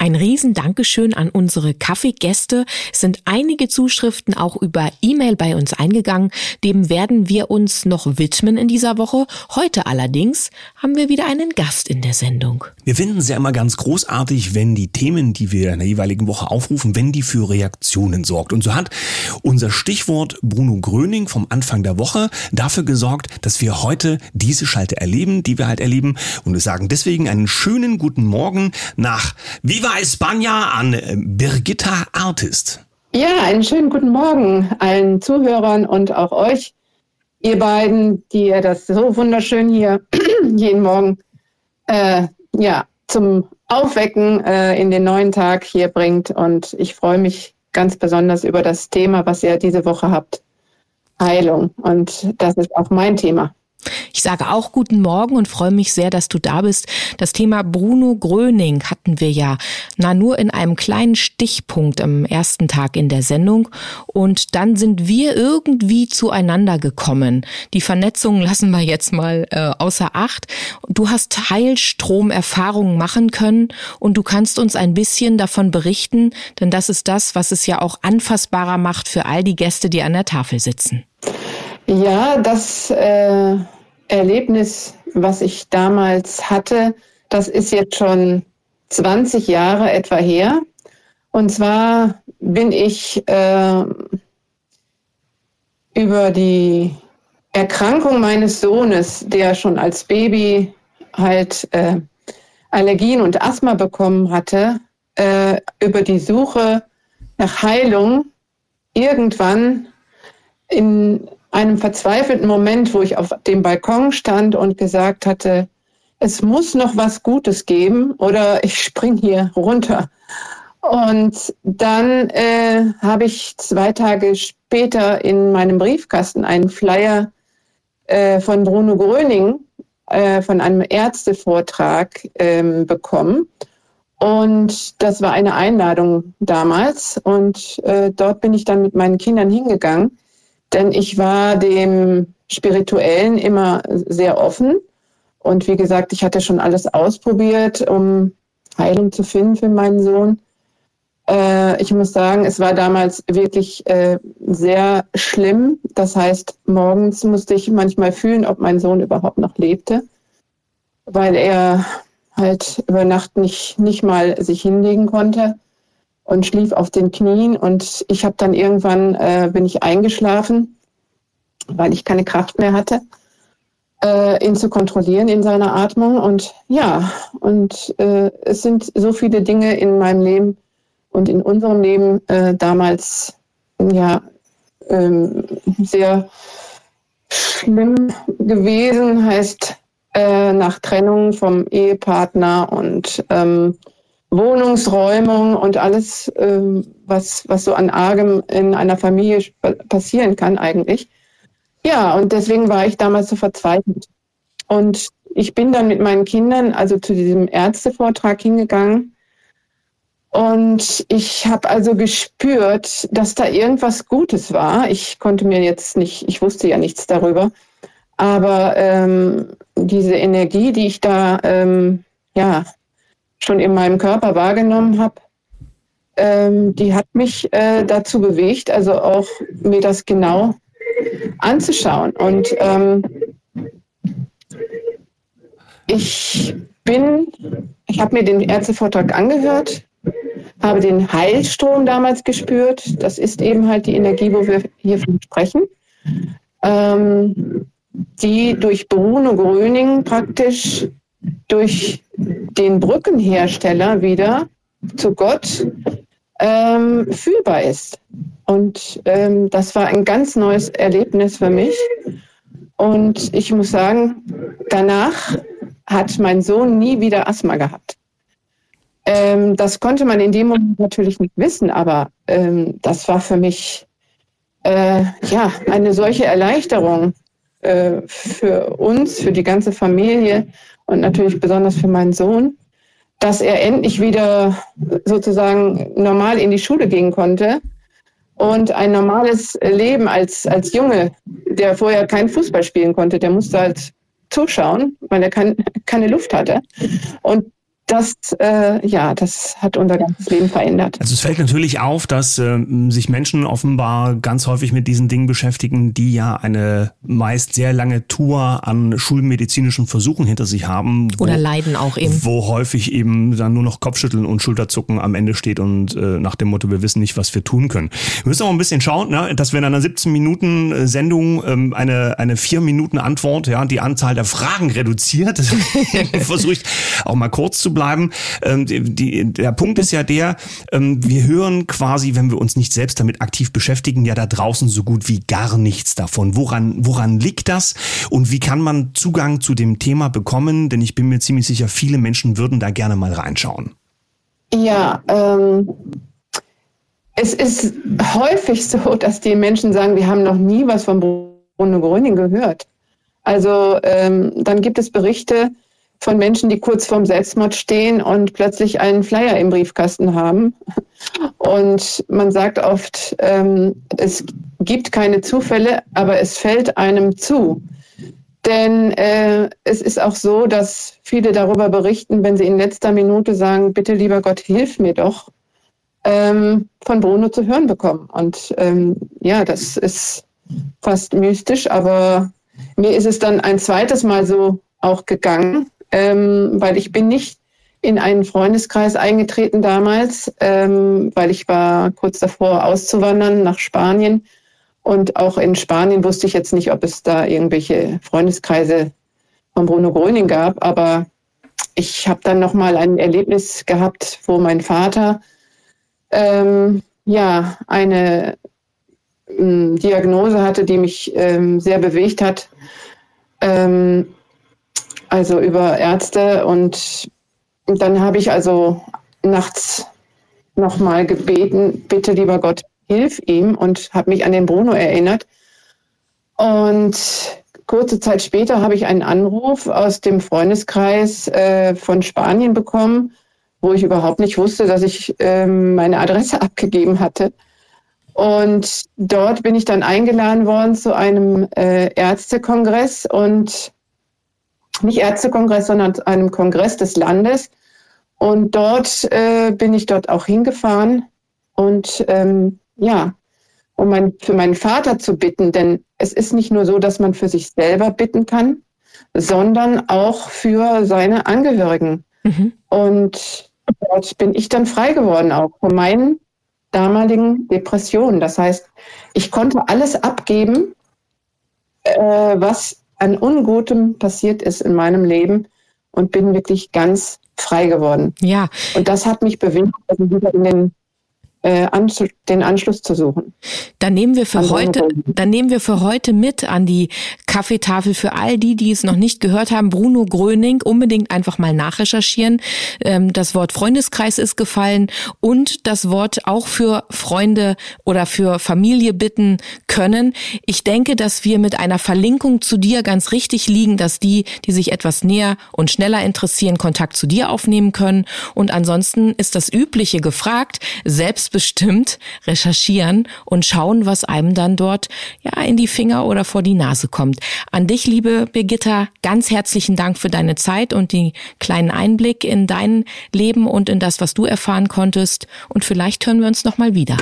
Ein riesen Dankeschön an unsere Kaffeegäste. Es sind einige Zuschriften auch über E-Mail bei uns eingegangen. Dem werden wir uns noch widmen in dieser Woche. Heute allerdings haben wir wieder einen Gast in der Sendung. Wir finden es ja immer ganz großartig, wenn die Themen, die wir in der jeweiligen Woche aufrufen, wenn die für Reaktionen sorgt. Und so hat unser Stichwort Bruno Gröning vom Anfang der Woche dafür gesorgt, dass wir heute diese Schalte erleben, die wir halt erleben. Und wir sagen deswegen einen schönen guten Morgen nach Viva España an äh, Birgitta Artist. Ja, einen schönen guten Morgen allen Zuhörern und auch euch, ihr beiden, die ihr das so wunderschön hier jeden Morgen äh, ja, zum Aufwecken äh, in den neuen Tag hier bringt. Und ich freue mich ganz besonders über das Thema, was ihr diese Woche habt. Heilung. Und das ist auch mein Thema. Ich sage auch guten Morgen und freue mich sehr, dass du da bist. Das Thema Bruno Gröning hatten wir ja, na nur in einem kleinen Stichpunkt am ersten Tag in der Sendung und dann sind wir irgendwie zueinander gekommen. Die Vernetzung lassen wir jetzt mal äh, außer Acht. Du hast Heilstromerfahrungen machen können und du kannst uns ein bisschen davon berichten, denn das ist das, was es ja auch anfassbarer macht für all die Gäste, die an der Tafel sitzen. Ja, das äh, Erlebnis, was ich damals hatte, das ist jetzt schon 20 Jahre etwa her. Und zwar bin ich äh, über die Erkrankung meines Sohnes, der schon als Baby halt äh, Allergien und Asthma bekommen hatte, äh, über die Suche nach Heilung irgendwann in einem verzweifelten Moment, wo ich auf dem Balkon stand und gesagt hatte, es muss noch was Gutes geben oder ich spring hier runter. Und dann äh, habe ich zwei Tage später in meinem Briefkasten einen Flyer äh, von Bruno Gröning äh, von einem Ärztevortrag ähm, bekommen. Und das war eine Einladung damals. Und äh, dort bin ich dann mit meinen Kindern hingegangen. Denn ich war dem Spirituellen immer sehr offen. Und wie gesagt, ich hatte schon alles ausprobiert, um Heilung zu finden für meinen Sohn. Äh, ich muss sagen, es war damals wirklich äh, sehr schlimm. Das heißt, morgens musste ich manchmal fühlen, ob mein Sohn überhaupt noch lebte, weil er halt über Nacht nicht, nicht mal sich hinlegen konnte und schlief auf den Knien. Und ich habe dann irgendwann äh, bin ich eingeschlafen, weil ich keine Kraft mehr hatte, äh, ihn zu kontrollieren in seiner Atmung. Und ja und äh, es sind so viele Dinge in meinem Leben und in unserem Leben äh, damals ja ähm, sehr schlimm gewesen, heißt äh, nach Trennung vom Ehepartner und ähm, Wohnungsräumung und alles, ähm, was, was so an Argem in einer Familie passieren kann eigentlich. Ja, und deswegen war ich damals so verzweifelt. Und ich bin dann mit meinen Kindern also zu diesem Ärztevortrag hingegangen. Und ich habe also gespürt, dass da irgendwas Gutes war. Ich konnte mir jetzt nicht, ich wusste ja nichts darüber. Aber ähm, diese Energie, die ich da ähm, ja schon in meinem Körper wahrgenommen habe, ähm, die hat mich äh, dazu bewegt, also auch mir das genau anzuschauen. Und ähm, ich bin, ich habe mir den Ärztevortrag angehört, habe den Heilstrom damals gespürt. Das ist eben halt die Energie, wo wir hier von sprechen. Ähm, die durch Bruno Gröning praktisch durch den Brückenhersteller wieder zu Gott ähm, fühlbar ist. Und ähm, das war ein ganz neues Erlebnis für mich. Und ich muss sagen, danach hat mein Sohn nie wieder Asthma gehabt. Ähm, das konnte man in dem Moment natürlich nicht wissen, aber ähm, das war für mich äh, ja eine solche Erleichterung äh, für uns, für die ganze Familie und natürlich besonders für meinen Sohn, dass er endlich wieder sozusagen normal in die Schule gehen konnte und ein normales Leben als, als Junge, der vorher kein Fußball spielen konnte, der musste halt zuschauen, weil er kein, keine Luft hatte. Und das, äh, ja, das hat unser ganzes Leben verändert. Also es fällt natürlich auf, dass äh, sich Menschen offenbar ganz häufig mit diesen Dingen beschäftigen, die ja eine meist sehr lange Tour an schulmedizinischen Versuchen hinter sich haben. Wo, Oder leiden auch eben. Wo häufig eben dann nur noch Kopfschütteln und Schulterzucken am Ende steht und äh, nach dem Motto, wir wissen nicht, was wir tun können. Wir müssen auch ein bisschen schauen, ne, dass wir in einer 17 Minuten äh, Sendung ähm, eine, eine 4 Minuten Antwort, ja, die Anzahl der Fragen reduziert. Versuche ich auch mal kurz zu bleiben bleiben. Ähm, die, der Punkt ist ja der, ähm, wir hören quasi, wenn wir uns nicht selbst damit aktiv beschäftigen, ja da draußen so gut wie gar nichts davon. Woran, woran liegt das? Und wie kann man Zugang zu dem Thema bekommen? Denn ich bin mir ziemlich sicher, viele Menschen würden da gerne mal reinschauen. Ja, ähm, es ist häufig so, dass die Menschen sagen, wir haben noch nie was von Bruno Gröning gehört. Also ähm, dann gibt es Berichte, von Menschen, die kurz vorm Selbstmord stehen und plötzlich einen Flyer im Briefkasten haben. Und man sagt oft, ähm, es gibt keine Zufälle, aber es fällt einem zu. Denn äh, es ist auch so, dass viele darüber berichten, wenn sie in letzter Minute sagen, bitte lieber Gott, hilf mir doch, ähm, von Bruno zu hören bekommen. Und ähm, ja, das ist fast mystisch, aber mir ist es dann ein zweites Mal so auch gegangen, ähm, weil ich bin nicht in einen Freundeskreis eingetreten damals, ähm, weil ich war kurz davor auszuwandern nach Spanien. Und auch in Spanien wusste ich jetzt nicht, ob es da irgendwelche Freundeskreise von Bruno Gröning gab. Aber ich habe dann nochmal ein Erlebnis gehabt, wo mein Vater ähm, ja eine ähm, Diagnose hatte, die mich ähm, sehr bewegt hat. Ähm, also über Ärzte und dann habe ich also nachts nochmal gebeten, bitte lieber Gott, hilf ihm und habe mich an den Bruno erinnert. Und kurze Zeit später habe ich einen Anruf aus dem Freundeskreis äh, von Spanien bekommen, wo ich überhaupt nicht wusste, dass ich äh, meine Adresse abgegeben hatte. Und dort bin ich dann eingeladen worden zu einem äh, Ärztekongress und nicht Ärztekongress, sondern einem Kongress des Landes. Und dort äh, bin ich dort auch hingefahren und ähm, ja, um mein, für meinen Vater zu bitten, denn es ist nicht nur so, dass man für sich selber bitten kann, sondern auch für seine Angehörigen. Mhm. Und dort bin ich dann frei geworden, auch von meinen damaligen Depressionen. Das heißt, ich konnte alles abgeben, äh, was an Ungutem passiert ist in meinem Leben und bin wirklich ganz frei geworden. Ja. Und das hat mich bewegt, also wieder in den den Anschluss zu suchen. Dann nehmen wir für heute, dann nehmen wir für heute mit an die Kaffeetafel für all die, die es noch nicht gehört haben. Bruno Gröning, unbedingt einfach mal nachrecherchieren. Ähm, das Wort Freundeskreis ist gefallen und das Wort auch für Freunde oder für Familie bitten können. Ich denke, dass wir mit einer Verlinkung zu dir ganz richtig liegen, dass die, die sich etwas näher und schneller interessieren, Kontakt zu dir aufnehmen können. Und ansonsten ist das Übliche gefragt, selbst selbstbestimmt recherchieren und schauen, was einem dann dort ja in die Finger oder vor die Nase kommt. An dich, liebe Birgitta, ganz herzlichen Dank für deine Zeit und den kleinen Einblick in dein Leben und in das, was du erfahren konntest. Und vielleicht hören wir uns noch mal wieder.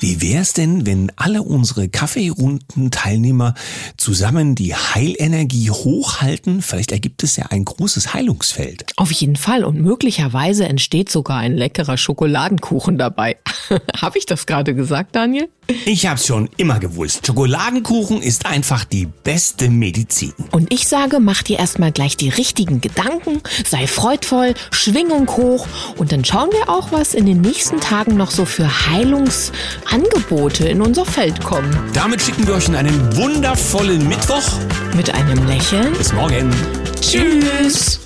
Wie wär's denn, wenn alle unsere Kaffeerunden-Teilnehmer zusammen die Heilenergie hochhalten? Vielleicht ergibt es ja ein großes Heilungsfeld. Auf jeden Fall und möglicherweise entsteht sogar ein leckerer Schokoladenkuchen dabei. Habe ich das gerade gesagt, Daniel? Ich hab's schon immer gewusst. Schokoladenkuchen ist einfach die beste Medizin. Und ich sage, mach dir erstmal gleich die richtigen Gedanken, sei freudvoll, Schwingung hoch und dann schauen wir auch, was in den nächsten Tagen noch so für Heilungsangebote in unser Feld kommen. Damit schicken wir euch in einen wundervollen Mittwoch. Mit einem Lächeln. Bis morgen. Tschüss.